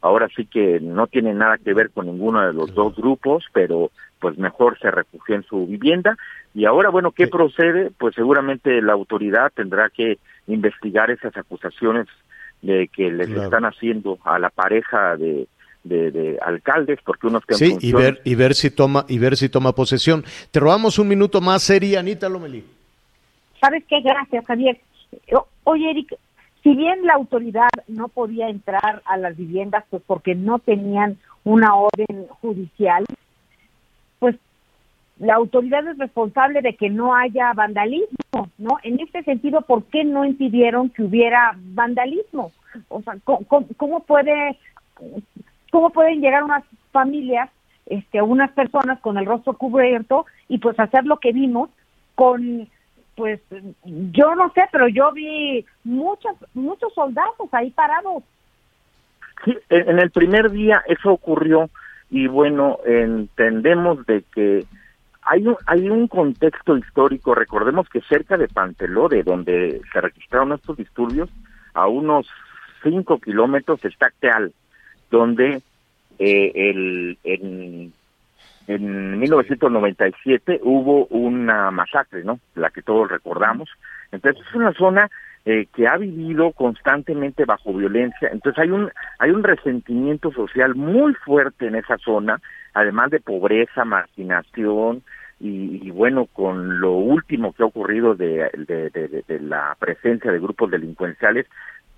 ahora sí que no tiene nada que ver con ninguno de los dos grupos, pero pues mejor se refugió en su vivienda. Y ahora, bueno, ¿qué procede? Pues seguramente la autoridad tendrá que investigar esas acusaciones de que les están haciendo a la pareja de de, alcaldes, porque unos que sí, y ver y ver si toma y ver si toma posesión. Te robamos un minuto más, Eri, Anita Lomelí. ¿Sabes qué? Gracias, Javier. Oye, Eric, si bien la autoridad no podía entrar a las viviendas pues porque no tenían una orden judicial, pues la autoridad es responsable de que no haya vandalismo, ¿no? En este sentido, ¿por qué no impidieron que hubiera vandalismo? O sea, ¿cómo, cómo puede cómo pueden llegar unas familias, este, unas personas con el rostro cubierto y pues hacer lo que vimos con, pues, yo no sé, pero yo vi muchos, muchos soldados ahí parados. Sí, en el primer día eso ocurrió y bueno, entendemos de que hay un, hay un contexto histórico, recordemos que cerca de Panteló, de donde se registraron estos disturbios, a unos cinco kilómetros está Teal, donde eh, el, en, en 1997 hubo una masacre, ¿no? La que todos recordamos. Entonces es una zona eh, que ha vivido constantemente bajo violencia. Entonces hay un hay un resentimiento social muy fuerte en esa zona, además de pobreza, marginación y, y bueno, con lo último que ha ocurrido de, de, de, de la presencia de grupos delincuenciales,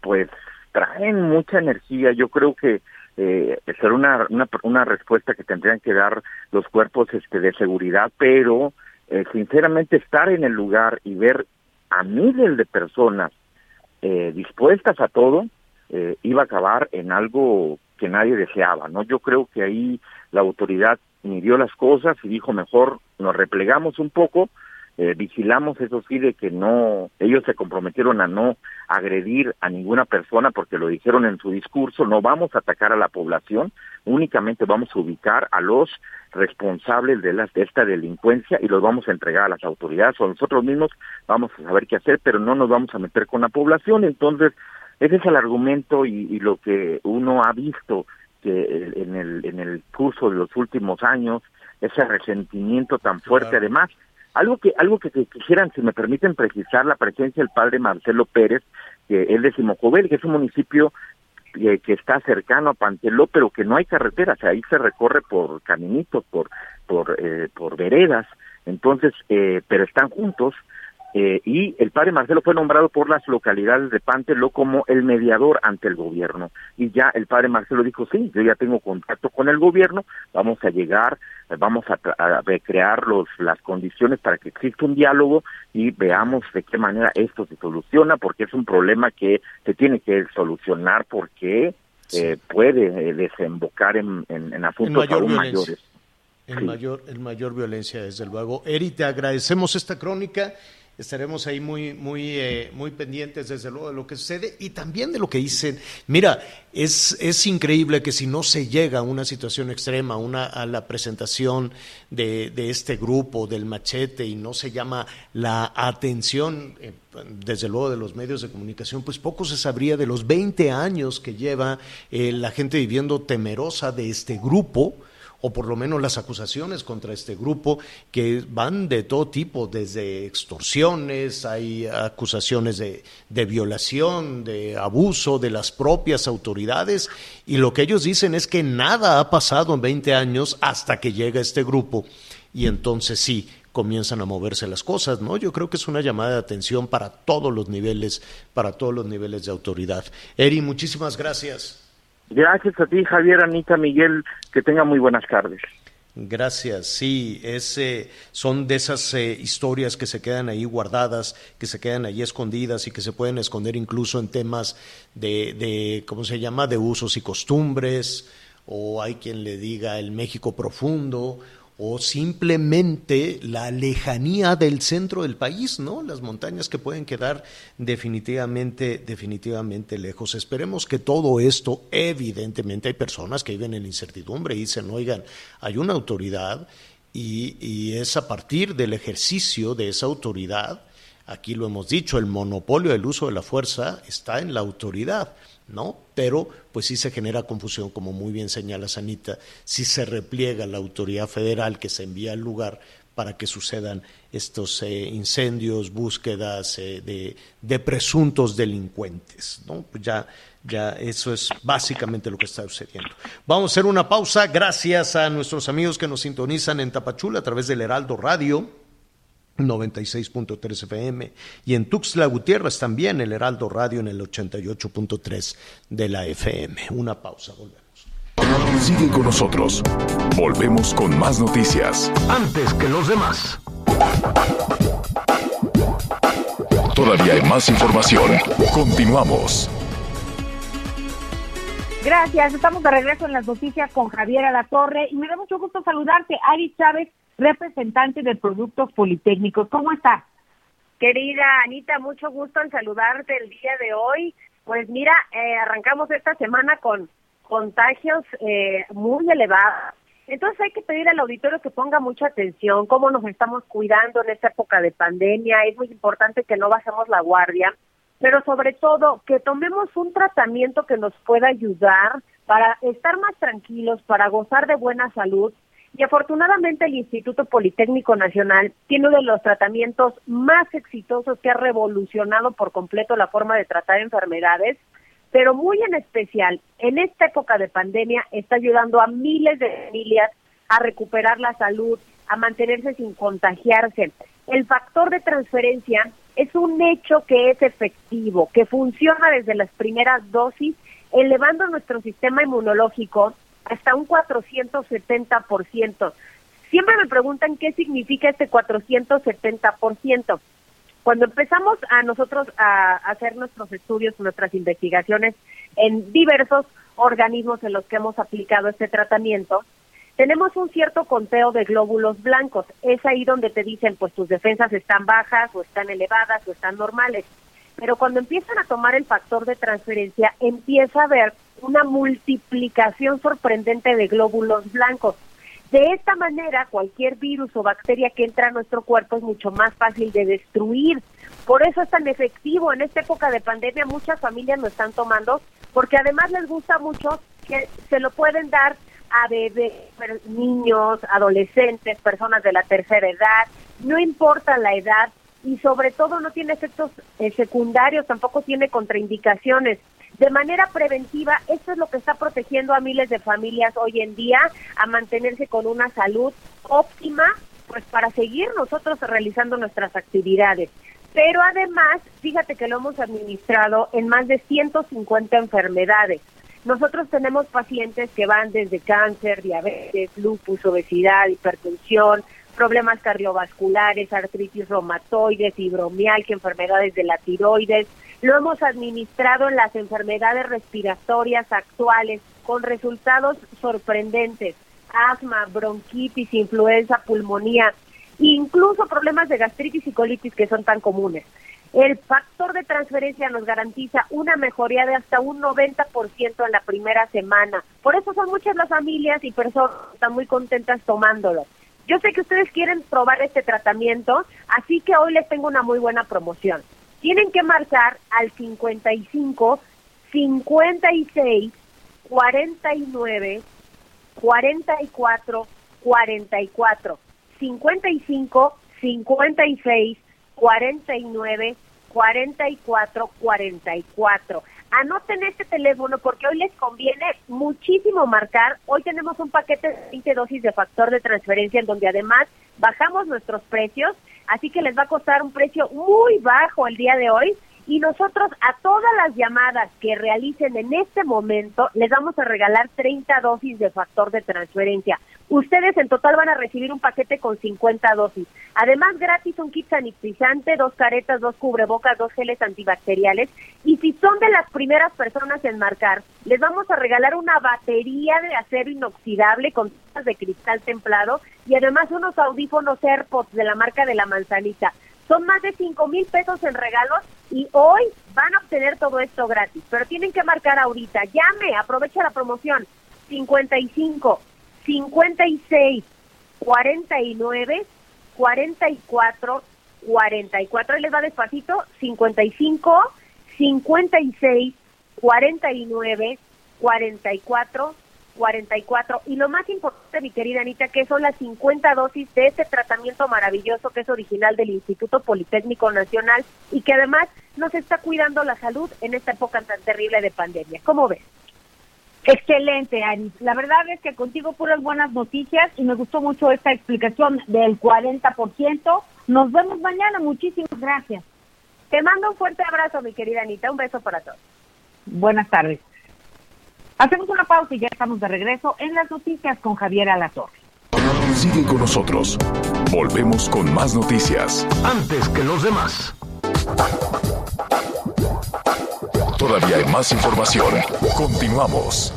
pues traen mucha energía. Yo creo que eh, ser una, una, una respuesta que tendrían que dar los cuerpos este, de seguridad, pero eh, sinceramente estar en el lugar y ver a miles de personas eh, dispuestas a todo, eh, iba a acabar en algo que nadie deseaba, ¿no? Yo creo que ahí la autoridad midió las cosas y dijo mejor nos replegamos un poco, eh, vigilamos eso sí de que no, ellos se comprometieron a no agredir a ninguna persona porque lo dijeron en su discurso, no vamos a atacar a la población, únicamente vamos a ubicar a los responsables de, las, de esta delincuencia y los vamos a entregar a las autoridades o nosotros mismos vamos a saber qué hacer, pero no nos vamos a meter con la población, entonces ese es el argumento y, y lo que uno ha visto que en el, en el curso de los últimos años, ese resentimiento tan fuerte, además, algo que, algo que, quisieran, si me permiten precisar, la presencia del padre Marcelo Pérez, que es de Simojovel, que es un municipio que está cercano a Panteló, pero que no hay carreteras, o sea, ahí se recorre por caminitos, por, por, eh, por veredas, entonces, eh, pero están juntos, eh, y el padre Marcelo fue nombrado por las localidades de Panteló como el mediador ante el gobierno. Y ya el padre Marcelo dijo, sí, yo ya tengo contacto con el gobierno, vamos a llegar, eh, vamos a, a crear los, las condiciones para que exista un diálogo y veamos de qué manera esto se soluciona, porque es un problema que se tiene que solucionar porque eh, puede desembocar en, en, asuntos aún mayores. En mayor, en mayor violencia, desde luego. Eri, te agradecemos esta crónica estaremos ahí muy, muy, eh, muy pendientes, desde luego, de lo que sucede y también de lo que dicen. Mira, es, es increíble que si no se llega a una situación extrema, una, a la presentación de, de este grupo, del machete, y no se llama la atención, eh, desde luego, de los medios de comunicación, pues poco se sabría de los 20 años que lleva eh, la gente viviendo temerosa de este grupo o por lo menos las acusaciones contra este grupo, que van de todo tipo, desde extorsiones, hay acusaciones de, violación, de abuso de las propias autoridades, y lo que ellos dicen es que nada ha pasado en 20 años hasta que llega este grupo, y entonces sí, comienzan a moverse las cosas, ¿no? Yo creo que es una llamada de atención para todos los niveles, para todos los niveles de autoridad. Eri, muchísimas gracias. Gracias a ti, Javier, Anita, Miguel, que tengan muy buenas tardes. Gracias, sí, es, son de esas eh, historias que se quedan ahí guardadas, que se quedan ahí escondidas y que se pueden esconder incluso en temas de, de, ¿cómo se llama?, de usos y costumbres, o hay quien le diga el México profundo, o simplemente la lejanía del centro del país, ¿no? Las montañas que pueden quedar definitivamente, definitivamente lejos. Esperemos que todo esto, evidentemente hay personas que viven en incertidumbre y dicen, oigan, hay una autoridad y, y es a partir del ejercicio de esa autoridad, aquí lo hemos dicho, el monopolio del uso de la fuerza está en la autoridad ¿no? Pero pues sí se genera confusión, como muy bien señala Sanita, si se repliega la autoridad federal que se envía al lugar para que sucedan estos eh, incendios, búsquedas eh, de, presuntos delincuentes, ¿no? Pues ya, ya eso es básicamente lo que está sucediendo. Vamos a hacer una pausa, gracias a nuestros amigos que nos sintonizan en Tapachula a través del Heraldo Radio 96.3 FM y en Tuxtla Gutiérrez también el Heraldo Radio en el 88.3 de la FM. Una pausa, volvemos. Sigue con nosotros. Volvemos con más noticias. Antes que los demás. Todavía hay más información. Continuamos. Gracias, estamos de regreso en las noticias con Javier Alatorre y me da mucho gusto saludarte, Ari Chávez representante de Productos Politécnicos. ¿Cómo estás? Querida Anita, mucho gusto en saludarte el día de hoy. Pues mira, eh, arrancamos esta semana con contagios eh, muy elevados. Entonces hay que pedir al auditorio que ponga mucha atención, cómo nos estamos cuidando en esta época de pandemia. Es muy importante que no bajemos la guardia, pero sobre todo que tomemos un tratamiento que nos pueda ayudar para estar más tranquilos, para gozar de buena salud y afortunadamente el Instituto Politécnico Nacional tiene uno de los tratamientos más exitosos que ha revolucionado por completo la forma de tratar enfermedades, pero muy en especial en esta época de pandemia está ayudando a miles de familias a recuperar la salud, a mantenerse sin contagiarse. El factor de transferencia es un hecho que es efectivo, que funciona desde las primeras dosis, elevando nuestro sistema inmunológico hasta un 470%. Siempre me preguntan qué significa este 470%. Cuando empezamos a nosotros a hacer nuestros estudios, nuestras investigaciones en diversos organismos en los que hemos aplicado este tratamiento, tenemos un cierto conteo de glóbulos blancos. Es ahí donde te dicen, pues tus defensas están bajas o están elevadas o están normales. Pero cuando empiezan a tomar el factor de transferencia, empieza a ver una multiplicación sorprendente de glóbulos blancos. De esta manera, cualquier virus o bacteria que entra a nuestro cuerpo es mucho más fácil de destruir. Por eso es tan efectivo. En esta época de pandemia muchas familias lo están tomando porque además les gusta mucho que se lo pueden dar a bebés, niños, adolescentes, personas de la tercera edad, no importa la edad y sobre todo no tiene efectos eh, secundarios, tampoco tiene contraindicaciones de manera preventiva, esto es lo que está protegiendo a miles de familias hoy en día a mantenerse con una salud óptima, pues para seguir nosotros realizando nuestras actividades. Pero además, fíjate que lo hemos administrado en más de 150 enfermedades. Nosotros tenemos pacientes que van desde cáncer, diabetes, lupus, obesidad, hipertensión, problemas cardiovasculares, artritis reumatoide, fibromialgia, enfermedades de la tiroides, lo hemos administrado en las enfermedades respiratorias actuales con resultados sorprendentes. Asma, bronquitis, influenza, pulmonía. incluso problemas de gastritis y colitis que son tan comunes. El factor de transferencia nos garantiza una mejoría de hasta un 90% en la primera semana. Por eso son muchas las familias y personas que están muy contentas tomándolo. Yo sé que ustedes quieren probar este tratamiento, así que hoy les tengo una muy buena promoción. Tienen que marcar al 55 56 49 44 44 55 56 49 44 44. Anoten este teléfono porque hoy les conviene muchísimo marcar. Hoy tenemos un paquete de 20 dosis de factor de transferencia en donde además bajamos nuestros precios, así que les va a costar un precio muy bajo el día de hoy y nosotros a todas las llamadas que realicen en este momento les vamos a regalar 30 dosis de factor de transferencia. Ustedes en total van a recibir un paquete con 50 dosis. Además, gratis un kit sanitizante, dos caretas, dos cubrebocas, dos geles antibacteriales. Y si son de las primeras personas en marcar, les vamos a regalar una batería de acero inoxidable con de cristal templado y además unos audífonos AirPods de la marca de la manzanita. Son más de 5 mil pesos en regalos y hoy van a obtener todo esto gratis. Pero tienen que marcar ahorita. Llame, aprovecha la promoción. 55 56 49 44 44. Ahí les va despacito. 55 56 49 44 44. Y lo más importante, mi querida Anita, que son las 50 dosis de este tratamiento maravilloso que es original del Instituto Politécnico Nacional y que además nos está cuidando la salud en esta época tan terrible de pandemia. ¿Cómo ves? Excelente, Ari. La verdad es que contigo puras buenas noticias y me gustó mucho esta explicación del 40%. Nos vemos mañana. Muchísimas gracias. Te mando un fuerte abrazo, mi querida Anita. Un beso para todos. Buenas tardes. Hacemos una pausa y ya estamos de regreso en las noticias con Javier Alatorre. Sigue con nosotros. Volvemos con más noticias. Antes que los demás. Todavía hay más información. Continuamos.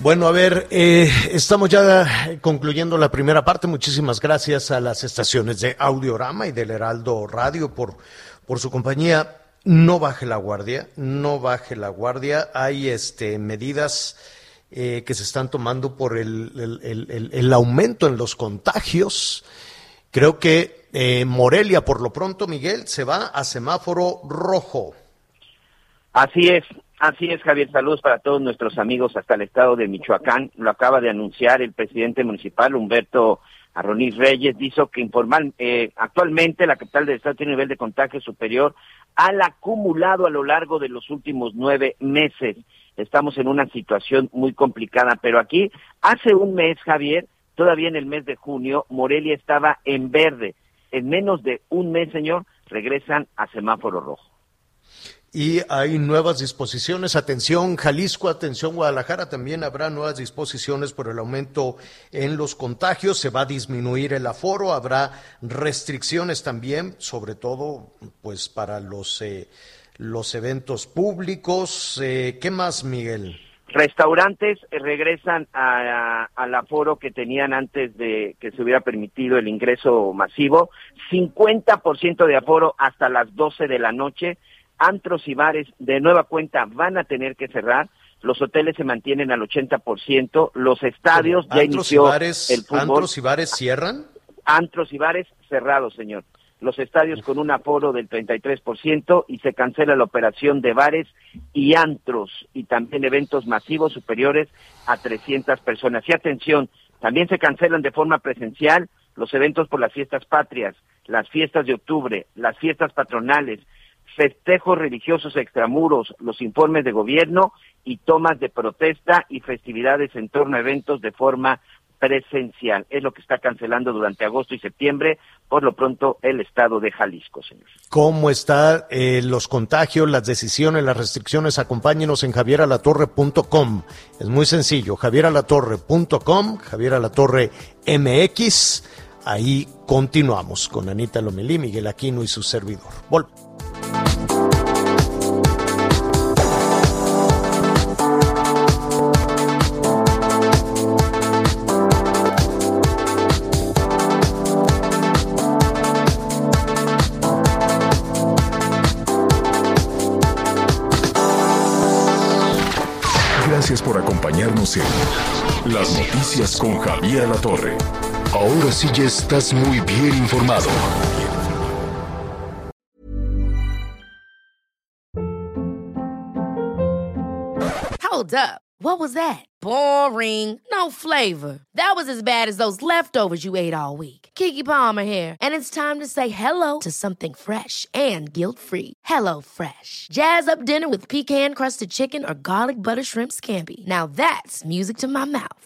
Bueno, a ver, eh, estamos ya concluyendo la primera parte. Muchísimas gracias a las estaciones de Audiorama y del Heraldo Radio por, por su compañía no baje la guardia, no baje la guardia. Hay este, medidas eh, que se están tomando por el, aumento en los contagios. Creo que eh, Morelia, por lo pronto, Miguel, se va a semáforo rojo. Así es, así es, Javier. Saludos para todos nuestros amigos hasta el estado de Michoacán. Lo acaba de anunciar el presidente municipal, Humberto Arronis Reyes, dijo que informal, eh, actualmente la capital del estado tiene un nivel de contagio superior al acumulado a lo largo de los últimos nueve meses. Estamos en una situación muy complicada, pero aquí hace un mes, Javier, todavía en el mes de junio, Morelia estaba en verde. En menos de un mes, señor, regresan a semáforo rojo y hay nuevas disposiciones. Atención Jalisco, atención Guadalajara, también habrá nuevas disposiciones por el aumento en los contagios, se va a disminuir el aforo, habrá restricciones también, sobre todo pues para los, eh, los eventos públicos. Eh, ¿Qué más, Miguel? Restaurantes regresan al aforo que tenían antes de que se hubiera permitido el ingreso masivo, 50% de aforo hasta las 12 de la noche antros y bares de nueva cuenta van a tener que cerrar, los hoteles se mantienen al 80%, los estadios ya inició bares, el fútbol. ¿Antros y bares cierran? Antros y bares cerrados, señor. Los estadios con un aforo del 33% y se cancela la operación de bares y antros y también eventos masivos superiores a 300 personas. Y atención, también se cancelan de forma presencial los eventos por las fiestas patrias, las fiestas de octubre, las fiestas patronales, festejos religiosos extramuros, los informes de gobierno y tomas de protesta y festividades en torno a eventos de forma presencial. Es lo que está cancelando durante agosto y septiembre, por lo pronto, el estado de Jalisco, señor. ¿Cómo están eh, los contagios, las decisiones, las restricciones? Acompáñenos en javieralatorre.com. Es muy sencillo, javieralatorre.com, javieralatorre MX. Ahí continuamos con Anita Lomelí, Miguel Aquino y su servidor. Vol Noticias con Javier La Torre. Ahora sí ya estás muy bien informado. Hold up. What was that? Boring. No flavor. That was as bad as those leftovers you ate all week. Kiki Palmer here, and it's time to say hello to something fresh and guilt-free. Hello Fresh. Jazz up dinner with pecan-crusted chicken or garlic butter shrimp scampi. Now that's music to my mouth.